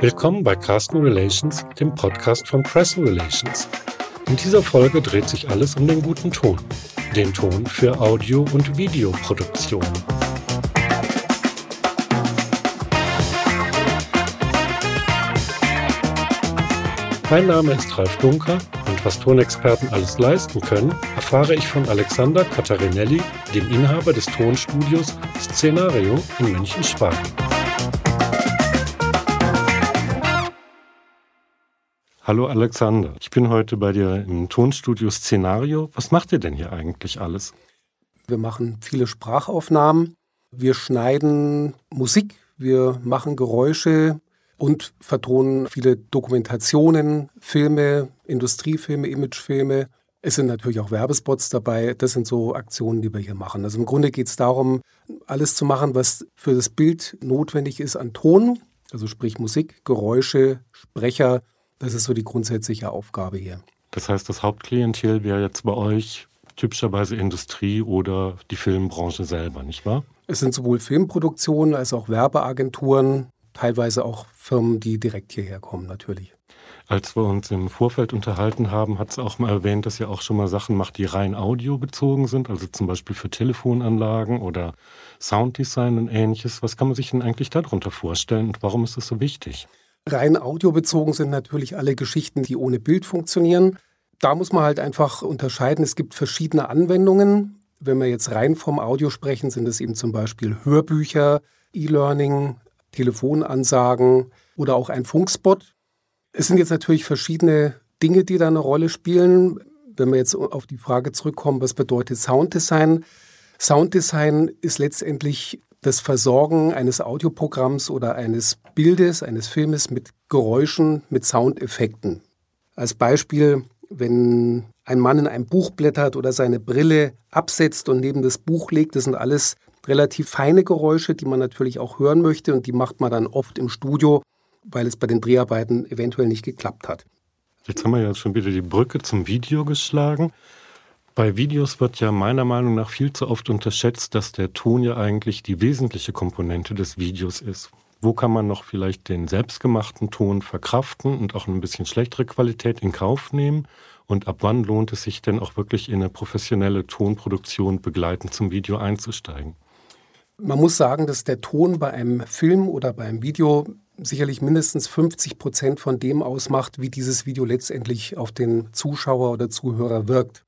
Willkommen bei Carsten Relations, dem Podcast von Press Relations. In dieser Folge dreht sich alles um den guten Ton. Den Ton für Audio- und Videoproduktion. Mein Name ist Ralf Dunker und was Tonexperten alles leisten können, erfahre ich von Alexander Catarinelli, dem Inhaber des Tonstudios Szenario in München-Schwaben. Hallo Alexander, ich bin heute bei dir im Tonstudio Szenario. Was macht ihr denn hier eigentlich alles? Wir machen viele Sprachaufnahmen, wir schneiden Musik, wir machen Geräusche, und vertonen viele Dokumentationen, Filme, Industriefilme, Imagefilme. Es sind natürlich auch Werbespots dabei. Das sind so Aktionen, die wir hier machen. Also im Grunde geht es darum, alles zu machen, was für das Bild notwendig ist an Ton, also sprich Musik, Geräusche, Sprecher. Das ist so die grundsätzliche Aufgabe hier. Das heißt, das Hauptklientel wäre jetzt bei euch typischerweise Industrie oder die Filmbranche selber, nicht wahr? Es sind sowohl Filmproduktionen als auch Werbeagenturen, teilweise auch Firmen, die direkt hierher kommen, natürlich. Als wir uns im Vorfeld unterhalten haben, hat es auch mal erwähnt, dass ihr auch schon mal Sachen macht, die rein audiobezogen sind, also zum Beispiel für Telefonanlagen oder Sounddesign und ähnliches. Was kann man sich denn eigentlich darunter vorstellen und warum ist das so wichtig? Rein audiobezogen sind natürlich alle Geschichten, die ohne Bild funktionieren. Da muss man halt einfach unterscheiden. Es gibt verschiedene Anwendungen. Wenn wir jetzt rein vom Audio sprechen, sind es eben zum Beispiel Hörbücher, E-Learning, Telefonansagen oder auch ein Funkspot. Es sind jetzt natürlich verschiedene Dinge, die da eine Rolle spielen. Wenn wir jetzt auf die Frage zurückkommen, was bedeutet Sounddesign? Sounddesign ist letztendlich das Versorgen eines Audioprogramms oder eines Bildes, eines Filmes mit Geräuschen, mit Soundeffekten. Als Beispiel, wenn ein Mann in einem Buch blättert oder seine Brille absetzt und neben das Buch legt, das sind alles relativ feine Geräusche, die man natürlich auch hören möchte und die macht man dann oft im Studio, weil es bei den Dreharbeiten eventuell nicht geklappt hat. Jetzt haben wir ja schon wieder die Brücke zum Video geschlagen. Bei Videos wird ja meiner Meinung nach viel zu oft unterschätzt, dass der Ton ja eigentlich die wesentliche Komponente des Videos ist. Wo kann man noch vielleicht den selbstgemachten Ton verkraften und auch ein bisschen schlechtere Qualität in Kauf nehmen? Und ab wann lohnt es sich denn auch wirklich in eine professionelle Tonproduktion begleitend zum Video einzusteigen? Man muss sagen, dass der Ton bei einem Film oder bei einem Video sicherlich mindestens 50 Prozent von dem ausmacht, wie dieses Video letztendlich auf den Zuschauer oder Zuhörer wirkt.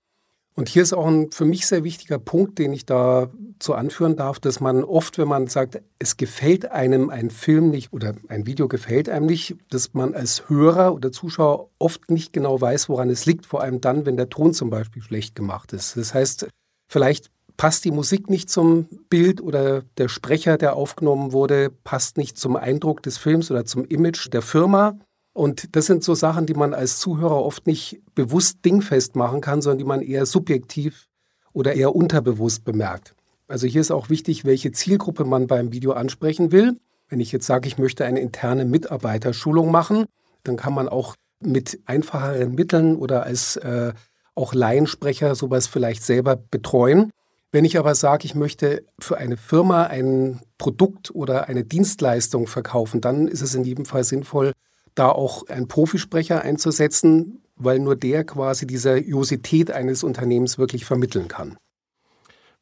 Und hier ist auch ein für mich sehr wichtiger Punkt, den ich da zu anführen darf, dass man oft, wenn man sagt, es gefällt einem ein Film nicht oder ein Video gefällt einem nicht, dass man als Hörer oder Zuschauer oft nicht genau weiß, woran es liegt, vor allem dann, wenn der Ton zum Beispiel schlecht gemacht ist. Das heißt, vielleicht passt die Musik nicht zum Bild oder der Sprecher, der aufgenommen wurde, passt nicht zum Eindruck des Films oder zum Image der Firma. Und das sind so Sachen, die man als Zuhörer oft nicht bewusst dingfest machen kann, sondern die man eher subjektiv oder eher unterbewusst bemerkt. Also hier ist auch wichtig, welche Zielgruppe man beim Video ansprechen will. Wenn ich jetzt sage, ich möchte eine interne Mitarbeiterschulung machen, dann kann man auch mit einfacheren Mitteln oder als äh, auch Laiensprecher sowas vielleicht selber betreuen. Wenn ich aber sage, ich möchte für eine Firma ein Produkt oder eine Dienstleistung verkaufen, dann ist es in jedem Fall sinnvoll, da auch einen Profisprecher einzusetzen, weil nur der quasi die Seriosität eines Unternehmens wirklich vermitteln kann.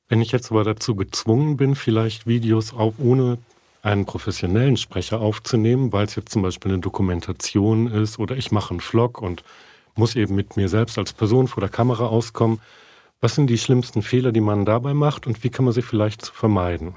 Wenn ich jetzt aber dazu gezwungen bin, vielleicht Videos auch ohne einen professionellen Sprecher aufzunehmen, weil es jetzt zum Beispiel eine Dokumentation ist oder ich mache einen Vlog und muss eben mit mir selbst als Person vor der Kamera auskommen, was sind die schlimmsten Fehler, die man dabei macht und wie kann man sie vielleicht vermeiden?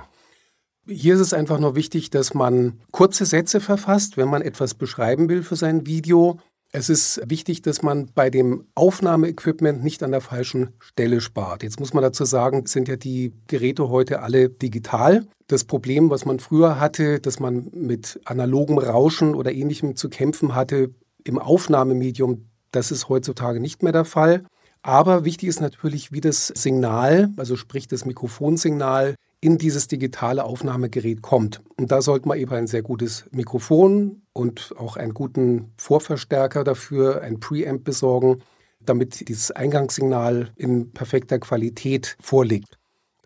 Hier ist es einfach nur wichtig, dass man kurze Sätze verfasst, wenn man etwas beschreiben will für sein Video. Es ist wichtig, dass man bei dem Aufnahmeequipment nicht an der falschen Stelle spart. Jetzt muss man dazu sagen, sind ja die Geräte heute alle digital. Das Problem, was man früher hatte, dass man mit analogem Rauschen oder ähnlichem zu kämpfen hatte im Aufnahmemedium, das ist heutzutage nicht mehr der Fall. Aber wichtig ist natürlich, wie das Signal, also sprich das Mikrofonsignal, in dieses digitale Aufnahmegerät kommt. Und da sollte man eben ein sehr gutes Mikrofon und auch einen guten Vorverstärker dafür, ein Preamp besorgen, damit dieses Eingangssignal in perfekter Qualität vorliegt.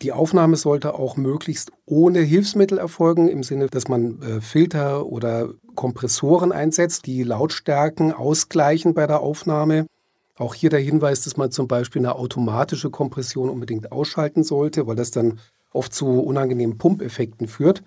Die Aufnahme sollte auch möglichst ohne Hilfsmittel erfolgen, im Sinne, dass man äh, Filter oder Kompressoren einsetzt, die Lautstärken ausgleichen bei der Aufnahme. Auch hier der Hinweis, dass man zum Beispiel eine automatische Kompression unbedingt ausschalten sollte, weil das dann oft zu unangenehmen Pumpeffekten führt.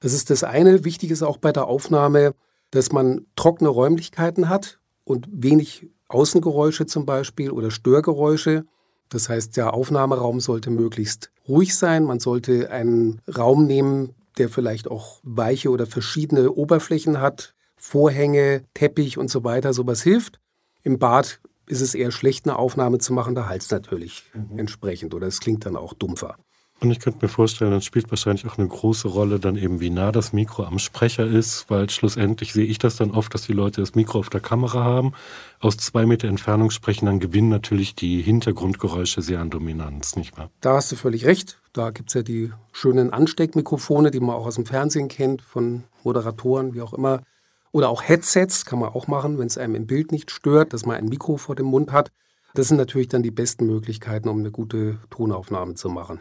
Das ist das eine. Wichtig ist auch bei der Aufnahme, dass man trockene Räumlichkeiten hat und wenig Außengeräusche zum Beispiel oder Störgeräusche. Das heißt, der Aufnahmeraum sollte möglichst ruhig sein. Man sollte einen Raum nehmen, der vielleicht auch weiche oder verschiedene Oberflächen hat. Vorhänge, Teppich und so weiter, sowas hilft. Im Bad ist es eher schlecht, eine Aufnahme zu machen, da halt es natürlich mhm. entsprechend oder es klingt dann auch dumpfer. Und ich könnte mir vorstellen, dann spielt wahrscheinlich auch eine große Rolle dann eben, wie nah das Mikro am Sprecher ist, weil schlussendlich sehe ich das dann oft, dass die Leute das Mikro auf der Kamera haben, aus zwei Meter Entfernung sprechen, dann gewinnen natürlich die Hintergrundgeräusche sehr an Dominanz, nicht wahr? Da hast du völlig recht. Da gibt es ja die schönen Ansteckmikrofone, die man auch aus dem Fernsehen kennt, von Moderatoren, wie auch immer. Oder auch Headsets kann man auch machen, wenn es einem im Bild nicht stört, dass man ein Mikro vor dem Mund hat. Das sind natürlich dann die besten Möglichkeiten, um eine gute Tonaufnahme zu machen.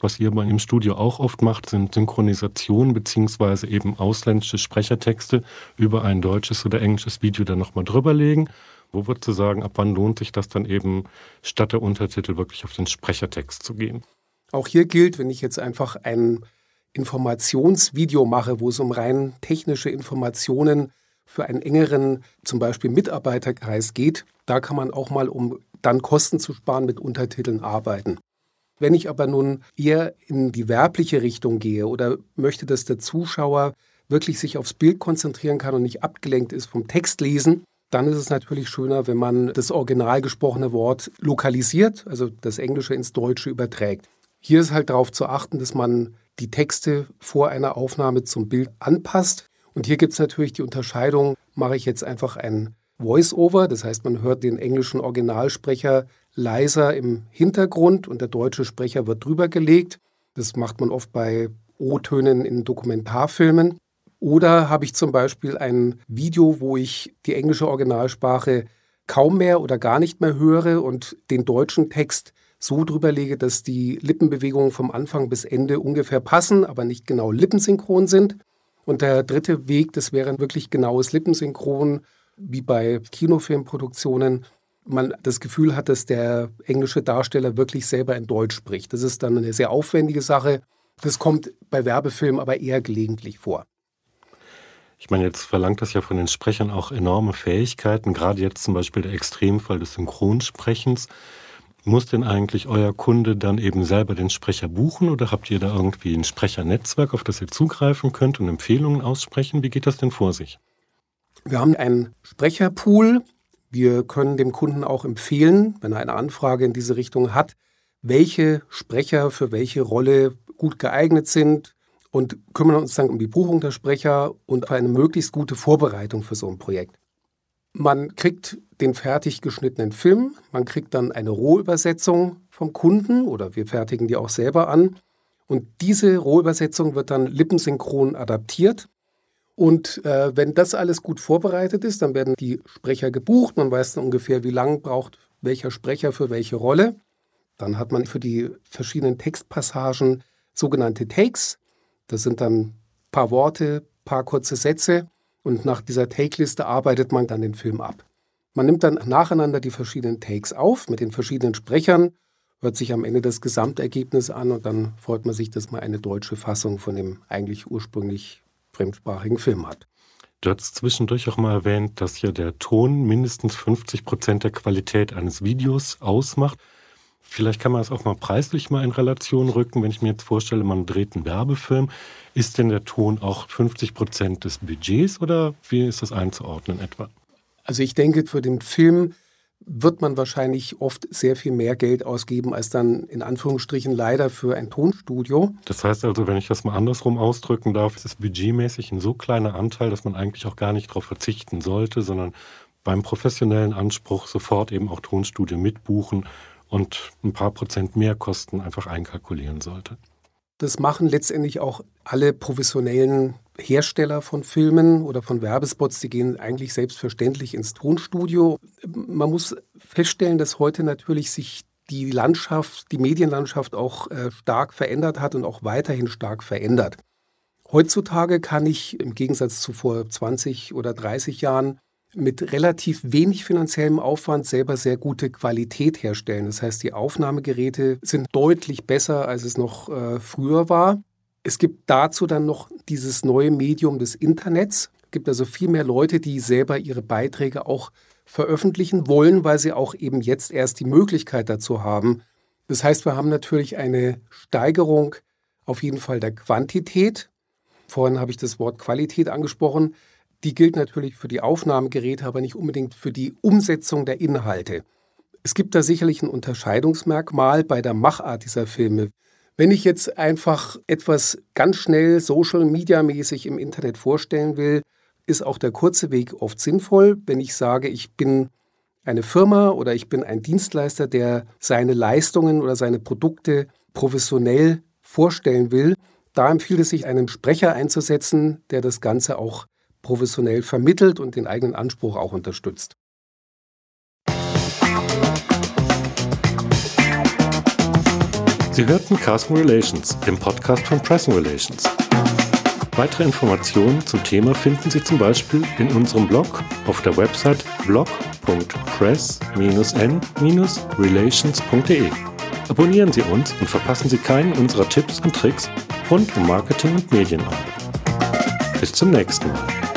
Was ihr im Studio auch oft macht, sind Synchronisationen beziehungsweise eben ausländische Sprechertexte über ein deutsches oder englisches Video dann nochmal drüberlegen. Wo würdest du sagen, ab wann lohnt sich das dann eben statt der Untertitel wirklich auf den Sprechertext zu gehen? Auch hier gilt, wenn ich jetzt einfach ein Informationsvideo mache, wo es um rein technische Informationen für einen engeren, zum Beispiel Mitarbeiterkreis geht, da kann man auch mal, um dann Kosten zu sparen, mit Untertiteln arbeiten. Wenn ich aber nun eher in die werbliche Richtung gehe oder möchte, dass der Zuschauer wirklich sich aufs Bild konzentrieren kann und nicht abgelenkt ist vom Textlesen, dann ist es natürlich schöner, wenn man das original gesprochene Wort lokalisiert, also das Englische ins Deutsche überträgt. Hier ist halt darauf zu achten, dass man die Texte vor einer Aufnahme zum Bild anpasst. Und hier gibt es natürlich die Unterscheidung, mache ich jetzt einfach ein Voice-Over, das heißt, man hört den englischen Originalsprecher leiser im Hintergrund und der deutsche Sprecher wird drüber gelegt. Das macht man oft bei O-Tönen in Dokumentarfilmen. Oder habe ich zum Beispiel ein Video, wo ich die englische Originalsprache kaum mehr oder gar nicht mehr höre und den deutschen Text so drüber lege, dass die Lippenbewegungen vom Anfang bis Ende ungefähr passen, aber nicht genau lippensynchron sind. Und der dritte Weg, das wäre wirklich genaues Lippensynchron, wie bei Kinofilmproduktionen, man das Gefühl hat, dass der englische Darsteller wirklich selber in Deutsch spricht. Das ist dann eine sehr aufwendige Sache. Das kommt bei Werbefilmen aber eher gelegentlich vor. Ich meine, jetzt verlangt das ja von den Sprechern auch enorme Fähigkeiten, gerade jetzt zum Beispiel der Extremfall des Synchronsprechens. Muss denn eigentlich euer Kunde dann eben selber den Sprecher buchen oder habt ihr da irgendwie ein Sprechernetzwerk, auf das ihr zugreifen könnt und Empfehlungen aussprechen? Wie geht das denn vor sich? Wir haben einen Sprecherpool. Wir können dem Kunden auch empfehlen, wenn er eine Anfrage in diese Richtung hat, welche Sprecher für welche Rolle gut geeignet sind und kümmern uns dann um die Buchung der Sprecher und eine möglichst gute Vorbereitung für so ein Projekt. Man kriegt den fertig geschnittenen Film, man kriegt dann eine Rohübersetzung vom Kunden oder wir fertigen die auch selber an. Und diese Rohübersetzung wird dann lippensynchron adaptiert und äh, wenn das alles gut vorbereitet ist, dann werden die Sprecher gebucht. Man weiß dann ungefähr, wie lange braucht welcher Sprecher für welche Rolle. Dann hat man für die verschiedenen Textpassagen sogenannte Takes. Das sind dann ein paar Worte, paar kurze Sätze. Und nach dieser Take-Liste arbeitet man dann den Film ab. Man nimmt dann nacheinander die verschiedenen Takes auf mit den verschiedenen Sprechern, hört sich am Ende das Gesamtergebnis an und dann freut man sich, dass man eine deutsche Fassung von dem eigentlich ursprünglich fremdsprachigen Film hat. Du hast zwischendurch auch mal erwähnt, dass ja der Ton mindestens 50 Prozent der Qualität eines Videos ausmacht. Vielleicht kann man das auch mal preislich mal in Relation rücken. Wenn ich mir jetzt vorstelle, man dreht einen Werbefilm, ist denn der Ton auch 50 Prozent des Budgets oder wie ist das einzuordnen etwa? Also ich denke, für den Film wird man wahrscheinlich oft sehr viel mehr Geld ausgeben als dann in Anführungsstrichen leider für ein Tonstudio. Das heißt also, wenn ich das mal andersrum ausdrücken darf, ist es budgetmäßig ein so kleiner Anteil, dass man eigentlich auch gar nicht darauf verzichten sollte, sondern beim professionellen Anspruch sofort eben auch Tonstudio mitbuchen und ein paar Prozent mehr Kosten einfach einkalkulieren sollte. Das machen letztendlich auch alle professionellen Hersteller von Filmen oder von Werbespots, die gehen eigentlich selbstverständlich ins Tonstudio. Man muss feststellen, dass heute natürlich sich die Landschaft, die Medienlandschaft auch äh, stark verändert hat und auch weiterhin stark verändert. Heutzutage kann ich im Gegensatz zu vor 20 oder 30 Jahren mit relativ wenig finanziellem Aufwand selber sehr gute Qualität herstellen. Das heißt, die Aufnahmegeräte sind deutlich besser, als es noch äh, früher war. Es gibt dazu dann noch dieses neue Medium des Internets. Es gibt also viel mehr Leute, die selber ihre Beiträge auch veröffentlichen wollen, weil sie auch eben jetzt erst die Möglichkeit dazu haben. Das heißt, wir haben natürlich eine Steigerung auf jeden Fall der Quantität. Vorhin habe ich das Wort Qualität angesprochen. Die gilt natürlich für die Aufnahmegeräte, aber nicht unbedingt für die Umsetzung der Inhalte. Es gibt da sicherlich ein Unterscheidungsmerkmal bei der Machart dieser Filme. Wenn ich jetzt einfach etwas ganz schnell social-media-mäßig im Internet vorstellen will, ist auch der kurze Weg oft sinnvoll. Wenn ich sage, ich bin eine Firma oder ich bin ein Dienstleister, der seine Leistungen oder seine Produkte professionell vorstellen will, da empfiehlt es sich, einen Sprecher einzusetzen, der das Ganze auch professionell vermittelt und den eigenen Anspruch auch unterstützt. Sie hörten Carson Relations, dem Podcast von Pressing Relations. Weitere Informationen zum Thema finden Sie zum Beispiel in unserem Blog auf der Website blog.press-n-relations.de. Abonnieren Sie uns und verpassen Sie keinen unserer Tipps und Tricks rund um Marketing und Medienarbeit. Bis zum nächsten Mal.